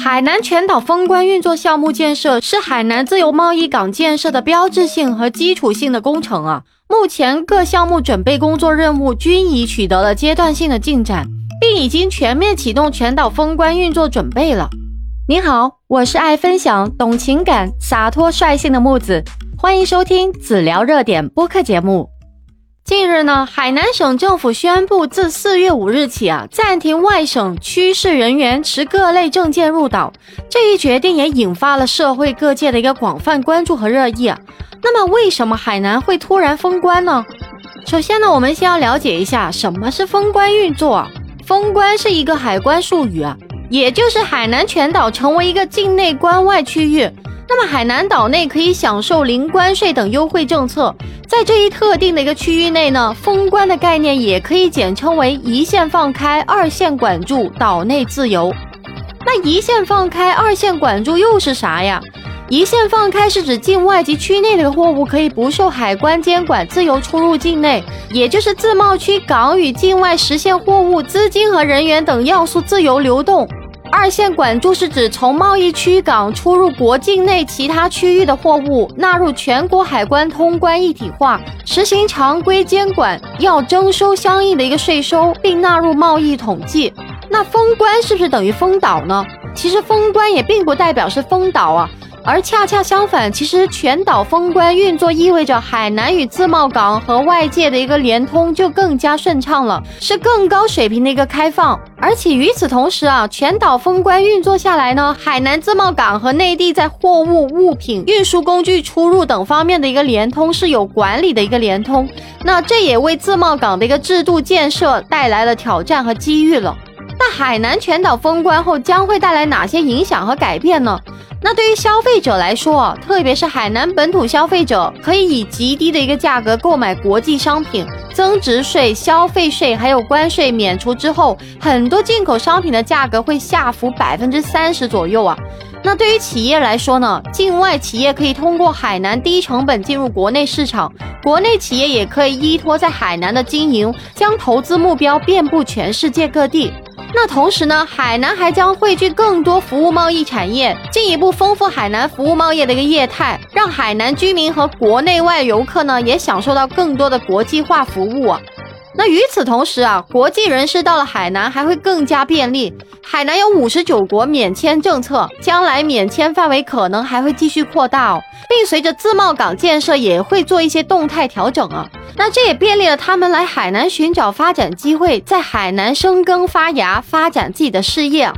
海南全岛封关运作项目建设是海南自由贸易港建设的标志性和基础性的工程啊。目前各项目准备工作任务均已取得了阶段性的进展，并已经全面启动全岛封关运作准备了。您好，我是爱分享、懂情感、洒脱率性的木子，欢迎收听子聊热点播客节目。近日呢，海南省政府宣布，自四月五日起啊，暂停外省区市人员持各类证件入岛。这一决定也引发了社会各界的一个广泛关注和热议。那么，为什么海南会突然封关呢？首先呢，我们先要了解一下什么是封关运作。封关是一个海关术语啊，也就是海南全岛成为一个境内关外区域。那么，海南岛内可以享受零关税等优惠政策。在这一特定的一个区域内呢，封关的概念也可以简称为一线放开，二线管住，岛内自由。那一线放开，二线管住又是啥呀？一线放开是指境外及区内的货物可以不受海关监管，自由出入境内，也就是自贸区港与境外实现货物、资金和人员等要素自由流动。二线管住是指从贸易区港出入国境内其他区域的货物纳入全国海关通关一体化，实行常规监管，要征收相应的一个税收，并纳入贸易统计。那封关是不是等于封岛呢？其实封关也并不代表是封岛啊。而恰恰相反，其实全岛封关运作意味着海南与自贸港和外界的一个联通就更加顺畅了，是更高水平的一个开放。而且与此同时啊，全岛封关运作下来呢，海南自贸港和内地在货物、物品、运输工具出入等方面的一个联通是有管理的一个联通，那这也为自贸港的一个制度建设带来了挑战和机遇了。那海南全岛封关后将会带来哪些影响和改变呢？那对于消费者来说，特别是海南本土消费者，可以以极低的一个价格购买国际商品，增值税、消费税还有关税免除之后，很多进口商品的价格会下浮百分之三十左右啊。那对于企业来说呢，境外企业可以通过海南低成本进入国内市场，国内企业也可以依托在海南的经营，将投资目标遍布全世界各地。那同时呢，海南还将汇聚更多服务贸易产业，进一步丰富海南服务贸易的一个业态，让海南居民和国内外游客呢也享受到更多的国际化服务。那与此同时啊，国际人士到了海南还会更加便利。海南有五十九国免签政策，将来免签范围可能还会继续扩大哦，并随着自贸港建设也会做一些动态调整啊。那这也便利了他们来海南寻找发展机会，在海南生根发芽，发展自己的事业。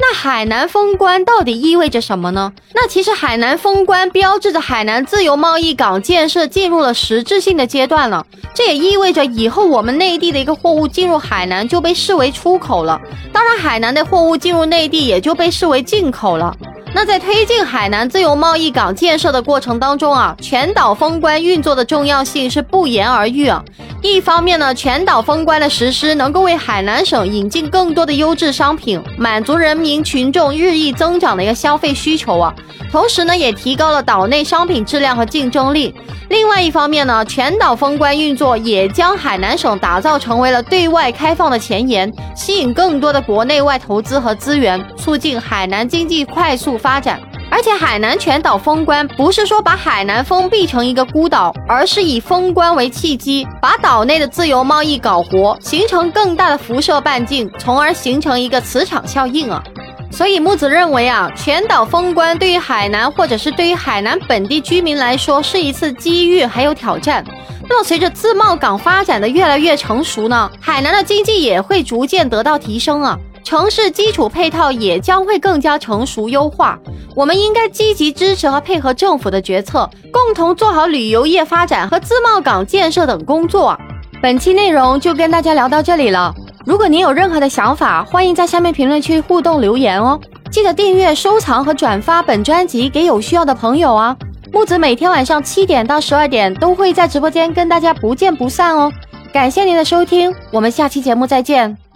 那海南封关到底意味着什么呢？那其实海南封关标志着海南自由贸易港建设进入了实质性的阶段了。这也意味着以后我们内地的一个货物进入海南就被视为出口了，当然海南的货物进入内地也就被视为进口了。那在推进海南自由贸易港建设的过程当中啊，全岛封关运作的重要性是不言而喻啊。一方面呢，全岛封关的实施能够为海南省引进更多的优质商品，满足人民群众日益增长的一个消费需求啊。同时呢，也提高了岛内商品质量和竞争力。另外一方面呢，全岛封关运作也将海南省打造成为了对外开放的前沿，吸引更多的国内外投资和资源，促进海南经济快速发展。而且海南全岛封关不是说把海南封闭成一个孤岛，而是以封关为契机，把岛内的自由贸易搞活，形成更大的辐射半径，从而形成一个磁场效应啊。所以木子认为啊，全岛封关对于海南或者是对于海南本地居民来说是一次机遇还有挑战。那么随着自贸港发展的越来越成熟呢，海南的经济也会逐渐得到提升啊。城市基础配套也将会更加成熟优化，我们应该积极支持和配合政府的决策，共同做好旅游业发展和自贸港建设等工作。本期内容就跟大家聊到这里了。如果您有任何的想法，欢迎在下面评论区互动留言哦。记得订阅、收藏和转发本专辑给有需要的朋友啊。木子每天晚上七点到十二点都会在直播间跟大家不见不散哦。感谢您的收听，我们下期节目再见。